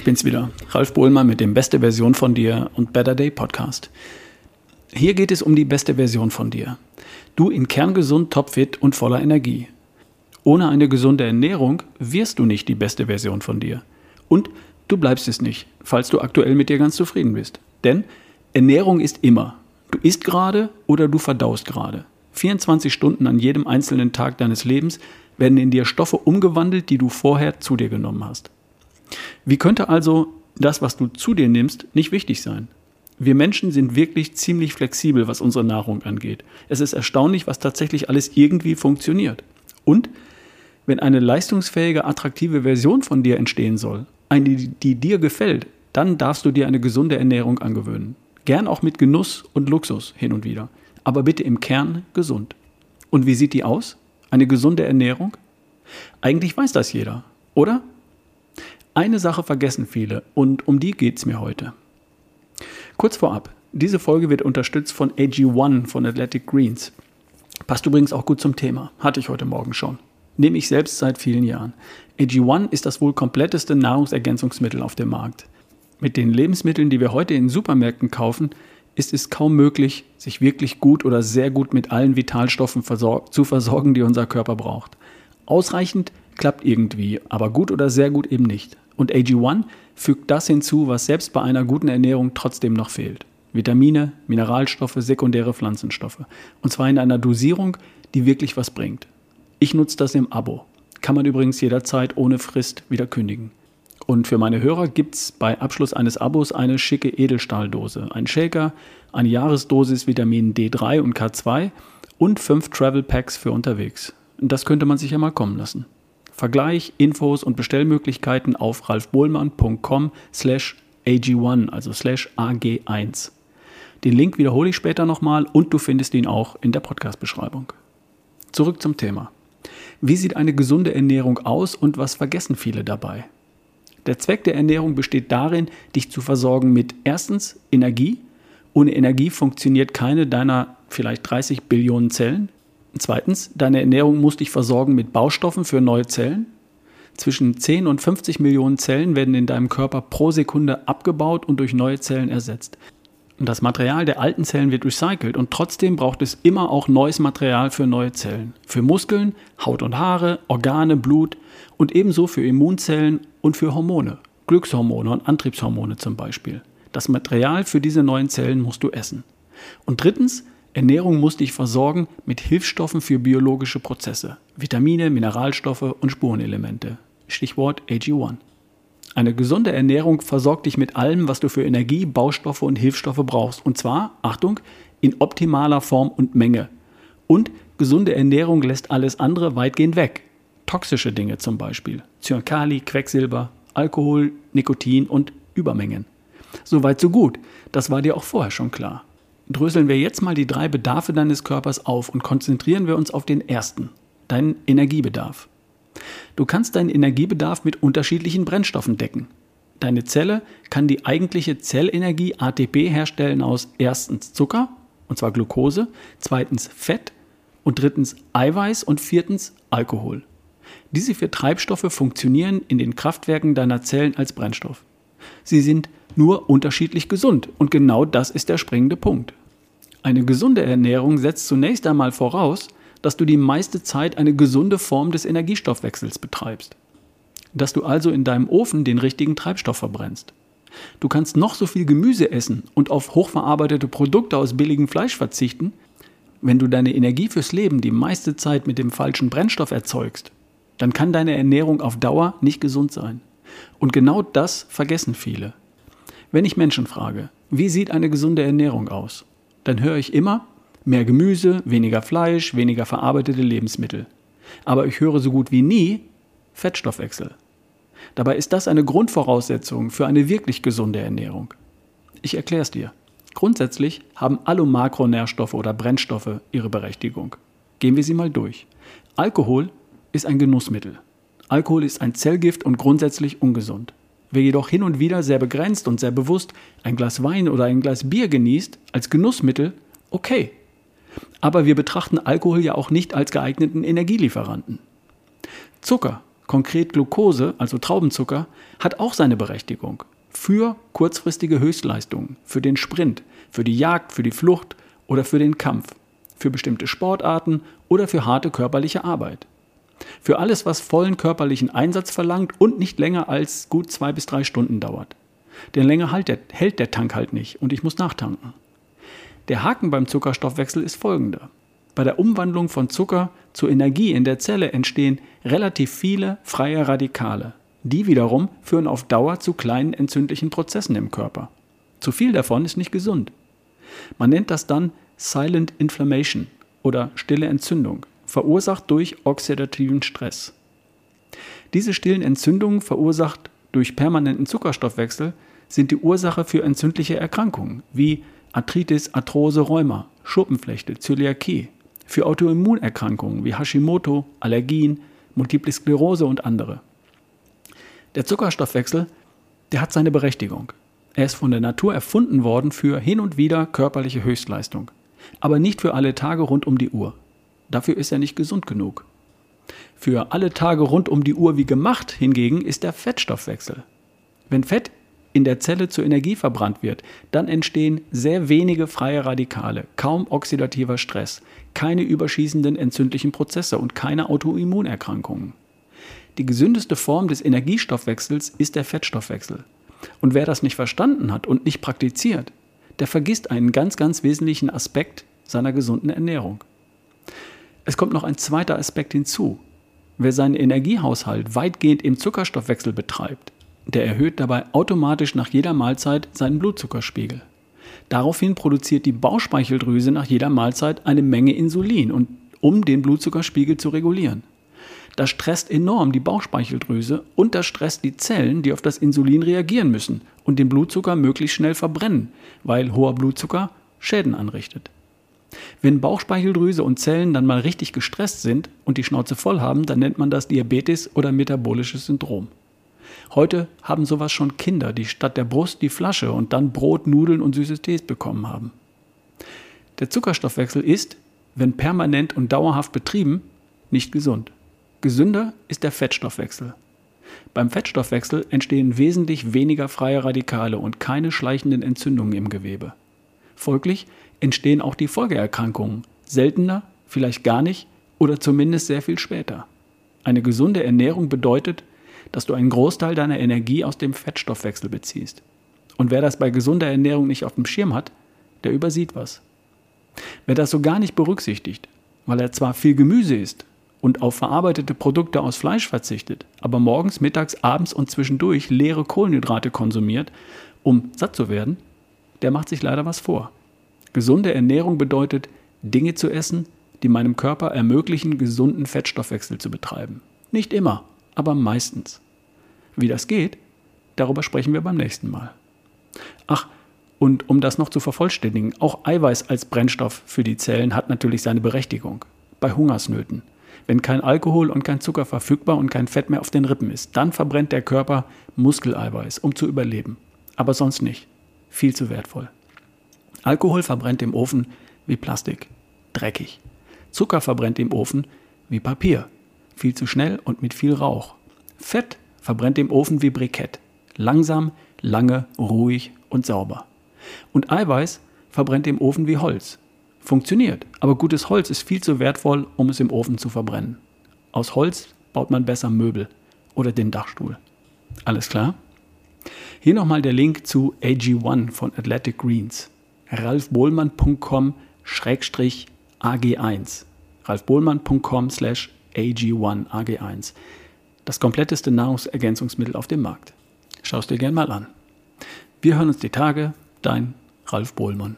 Ich bin's wieder, Ralf Bohlmann mit dem Beste Version von dir und Better Day Podcast. Hier geht es um die beste Version von dir. Du in kerngesund, topfit und voller Energie. Ohne eine gesunde Ernährung wirst du nicht die beste Version von dir. Und du bleibst es nicht, falls du aktuell mit dir ganz zufrieden bist. Denn Ernährung ist immer. Du isst gerade oder du verdaust gerade. 24 Stunden an jedem einzelnen Tag deines Lebens werden in dir Stoffe umgewandelt, die du vorher zu dir genommen hast. Wie könnte also das, was du zu dir nimmst, nicht wichtig sein? Wir Menschen sind wirklich ziemlich flexibel, was unsere Nahrung angeht. Es ist erstaunlich, was tatsächlich alles irgendwie funktioniert. Und wenn eine leistungsfähige, attraktive Version von dir entstehen soll, eine, die dir gefällt, dann darfst du dir eine gesunde Ernährung angewöhnen. Gern auch mit Genuss und Luxus hin und wieder. Aber bitte im Kern gesund. Und wie sieht die aus? Eine gesunde Ernährung? Eigentlich weiß das jeder, oder? Eine Sache vergessen viele und um die geht es mir heute. Kurz vorab, diese Folge wird unterstützt von AG1 von Athletic Greens. Passt übrigens auch gut zum Thema, hatte ich heute Morgen schon. Nehme ich selbst seit vielen Jahren. AG1 ist das wohl kompletteste Nahrungsergänzungsmittel auf dem Markt. Mit den Lebensmitteln, die wir heute in Supermärkten kaufen, ist es kaum möglich, sich wirklich gut oder sehr gut mit allen Vitalstoffen versor zu versorgen, die unser Körper braucht. Ausreichend klappt irgendwie, aber gut oder sehr gut eben nicht. Und AG1 fügt das hinzu, was selbst bei einer guten Ernährung trotzdem noch fehlt. Vitamine, Mineralstoffe, sekundäre Pflanzenstoffe. Und zwar in einer Dosierung, die wirklich was bringt. Ich nutze das im Abo. Kann man übrigens jederzeit ohne Frist wieder kündigen. Und für meine Hörer gibt es bei Abschluss eines Abos eine schicke Edelstahldose, ein Shaker, eine Jahresdosis Vitamin D3 und K2 und fünf Travel Packs für unterwegs. Das könnte man sich ja mal kommen lassen. Vergleich, Infos und Bestellmöglichkeiten auf ralfbohlmann.com slash AG1, also slash AG1. Den Link wiederhole ich später nochmal und du findest ihn auch in der Podcast-Beschreibung. Zurück zum Thema. Wie sieht eine gesunde Ernährung aus und was vergessen viele dabei? Der Zweck der Ernährung besteht darin, dich zu versorgen mit erstens Energie. Ohne Energie funktioniert keine deiner vielleicht 30 Billionen Zellen. Zweitens, deine Ernährung muss dich versorgen mit Baustoffen für neue Zellen. Zwischen 10 und 50 Millionen Zellen werden in deinem Körper pro Sekunde abgebaut und durch neue Zellen ersetzt. Das Material der alten Zellen wird recycelt und trotzdem braucht es immer auch neues Material für neue Zellen. Für Muskeln, Haut und Haare, Organe, Blut und ebenso für Immunzellen und für Hormone. Glückshormone und Antriebshormone zum Beispiel. Das Material für diese neuen Zellen musst du essen. Und drittens, Ernährung muss dich versorgen mit Hilfsstoffen für biologische Prozesse, Vitamine, Mineralstoffe und Spurenelemente. Stichwort AG1. Eine gesunde Ernährung versorgt dich mit allem, was du für Energie, Baustoffe und Hilfsstoffe brauchst. Und zwar, Achtung, in optimaler Form und Menge. Und gesunde Ernährung lässt alles andere weitgehend weg. Toxische Dinge zum Beispiel. Zyankali, Quecksilber, Alkohol, Nikotin und Übermengen. Soweit so gut. Das war dir auch vorher schon klar dröseln wir jetzt mal die drei Bedarfe deines Körpers auf und konzentrieren wir uns auf den ersten, deinen Energiebedarf. Du kannst deinen Energiebedarf mit unterschiedlichen Brennstoffen decken. Deine Zelle kann die eigentliche Zellenergie ATP herstellen aus erstens Zucker, und zwar Glucose, zweitens Fett und drittens Eiweiß und viertens Alkohol. Diese vier Treibstoffe funktionieren in den Kraftwerken deiner Zellen als Brennstoff. Sie sind nur unterschiedlich gesund und genau das ist der springende Punkt. Eine gesunde Ernährung setzt zunächst einmal voraus, dass du die meiste Zeit eine gesunde Form des Energiestoffwechsels betreibst. Dass du also in deinem Ofen den richtigen Treibstoff verbrennst. Du kannst noch so viel Gemüse essen und auf hochverarbeitete Produkte aus billigem Fleisch verzichten, wenn du deine Energie fürs Leben die meiste Zeit mit dem falschen Brennstoff erzeugst, dann kann deine Ernährung auf Dauer nicht gesund sein. Und genau das vergessen viele. Wenn ich Menschen frage, wie sieht eine gesunde Ernährung aus? Dann höre ich immer mehr Gemüse, weniger Fleisch, weniger verarbeitete Lebensmittel. Aber ich höre so gut wie nie Fettstoffwechsel. Dabei ist das eine Grundvoraussetzung für eine wirklich gesunde Ernährung. Ich erkläre es dir. Grundsätzlich haben alle Makronährstoffe oder Brennstoffe ihre Berechtigung. Gehen wir sie mal durch. Alkohol ist ein Genussmittel. Alkohol ist ein Zellgift und grundsätzlich ungesund. Wer jedoch hin und wieder sehr begrenzt und sehr bewusst ein Glas Wein oder ein Glas Bier genießt, als Genussmittel, okay. Aber wir betrachten Alkohol ja auch nicht als geeigneten Energielieferanten. Zucker Konkret Glucose, also Traubenzucker, hat auch seine Berechtigung. Für kurzfristige Höchstleistungen, für den Sprint, für die Jagd, für die Flucht oder für den Kampf, für bestimmte Sportarten oder für harte körperliche Arbeit. Für alles, was vollen körperlichen Einsatz verlangt und nicht länger als gut zwei bis drei Stunden dauert. Denn länger hält der, hält der Tank halt nicht und ich muss nachtanken. Der Haken beim Zuckerstoffwechsel ist folgender. Bei der Umwandlung von Zucker zu Energie in der Zelle entstehen relativ viele freie Radikale. Die wiederum führen auf Dauer zu kleinen entzündlichen Prozessen im Körper. Zu viel davon ist nicht gesund. Man nennt das dann Silent Inflammation oder stille Entzündung, verursacht durch oxidativen Stress. Diese stillen Entzündungen, verursacht durch permanenten Zuckerstoffwechsel, sind die Ursache für entzündliche Erkrankungen wie Arthritis, Arthrose, Rheuma, Schuppenflechte, Zöliakie, für Autoimmunerkrankungen wie Hashimoto, Allergien, Multiple Sklerose und andere. Der Zuckerstoffwechsel, der hat seine Berechtigung. Er ist von der Natur erfunden worden für hin und wieder körperliche Höchstleistung, aber nicht für alle Tage rund um die Uhr. Dafür ist er nicht gesund genug. Für alle Tage rund um die Uhr wie gemacht hingegen ist der Fettstoffwechsel. Wenn Fett in der Zelle zur Energie verbrannt wird, dann entstehen sehr wenige freie Radikale, kaum oxidativer Stress, keine überschießenden entzündlichen Prozesse und keine Autoimmunerkrankungen. Die gesündeste Form des Energiestoffwechsels ist der Fettstoffwechsel. Und wer das nicht verstanden hat und nicht praktiziert, der vergisst einen ganz, ganz wesentlichen Aspekt seiner gesunden Ernährung. Es kommt noch ein zweiter Aspekt hinzu. Wer seinen Energiehaushalt weitgehend im Zuckerstoffwechsel betreibt, der erhöht dabei automatisch nach jeder Mahlzeit seinen Blutzuckerspiegel. Daraufhin produziert die Bauchspeicheldrüse nach jeder Mahlzeit eine Menge Insulin, und, um den Blutzuckerspiegel zu regulieren. Das stresst enorm die Bauchspeicheldrüse und das stresst die Zellen, die auf das Insulin reagieren müssen und den Blutzucker möglichst schnell verbrennen, weil hoher Blutzucker Schäden anrichtet. Wenn Bauchspeicheldrüse und Zellen dann mal richtig gestresst sind und die Schnauze voll haben, dann nennt man das Diabetes oder metabolisches Syndrom. Heute haben sowas schon Kinder, die statt der Brust die Flasche und dann Brot, Nudeln und süßes Tees bekommen haben. Der Zuckerstoffwechsel ist, wenn permanent und dauerhaft betrieben, nicht gesund. Gesünder ist der Fettstoffwechsel. Beim Fettstoffwechsel entstehen wesentlich weniger freie Radikale und keine schleichenden Entzündungen im Gewebe. Folglich entstehen auch die Folgeerkrankungen seltener, vielleicht gar nicht oder zumindest sehr viel später. Eine gesunde Ernährung bedeutet, dass du einen Großteil deiner Energie aus dem Fettstoffwechsel beziehst. Und wer das bei gesunder Ernährung nicht auf dem Schirm hat, der übersieht was. Wer das so gar nicht berücksichtigt, weil er zwar viel Gemüse isst und auf verarbeitete Produkte aus Fleisch verzichtet, aber morgens, mittags, abends und zwischendurch leere Kohlenhydrate konsumiert, um satt zu werden, der macht sich leider was vor. Gesunde Ernährung bedeutet, Dinge zu essen, die meinem Körper ermöglichen, gesunden Fettstoffwechsel zu betreiben. Nicht immer, aber meistens. Wie das geht, darüber sprechen wir beim nächsten Mal. Ach, und um das noch zu vervollständigen, auch Eiweiß als Brennstoff für die Zellen hat natürlich seine Berechtigung. Bei Hungersnöten. Wenn kein Alkohol und kein Zucker verfügbar und kein Fett mehr auf den Rippen ist, dann verbrennt der Körper Muskeleiweiß, um zu überleben. Aber sonst nicht. Viel zu wertvoll. Alkohol verbrennt im Ofen wie Plastik. Dreckig. Zucker verbrennt im Ofen wie Papier viel zu schnell und mit viel Rauch. Fett verbrennt im Ofen wie Brikett. Langsam, lange, ruhig und sauber. Und Eiweiß verbrennt im Ofen wie Holz. Funktioniert, aber gutes Holz ist viel zu wertvoll, um es im Ofen zu verbrennen. Aus Holz baut man besser Möbel oder den Dachstuhl. Alles klar? Hier nochmal der Link zu AG1 von Athletic Greens. ralfbohlmann.com-ag1 ralfbohlmann.com AG1, AG1. Das kompletteste Nahrungsergänzungsmittel auf dem Markt. Schau es dir gern mal an. Wir hören uns die Tage. Dein Ralf Bohlmann.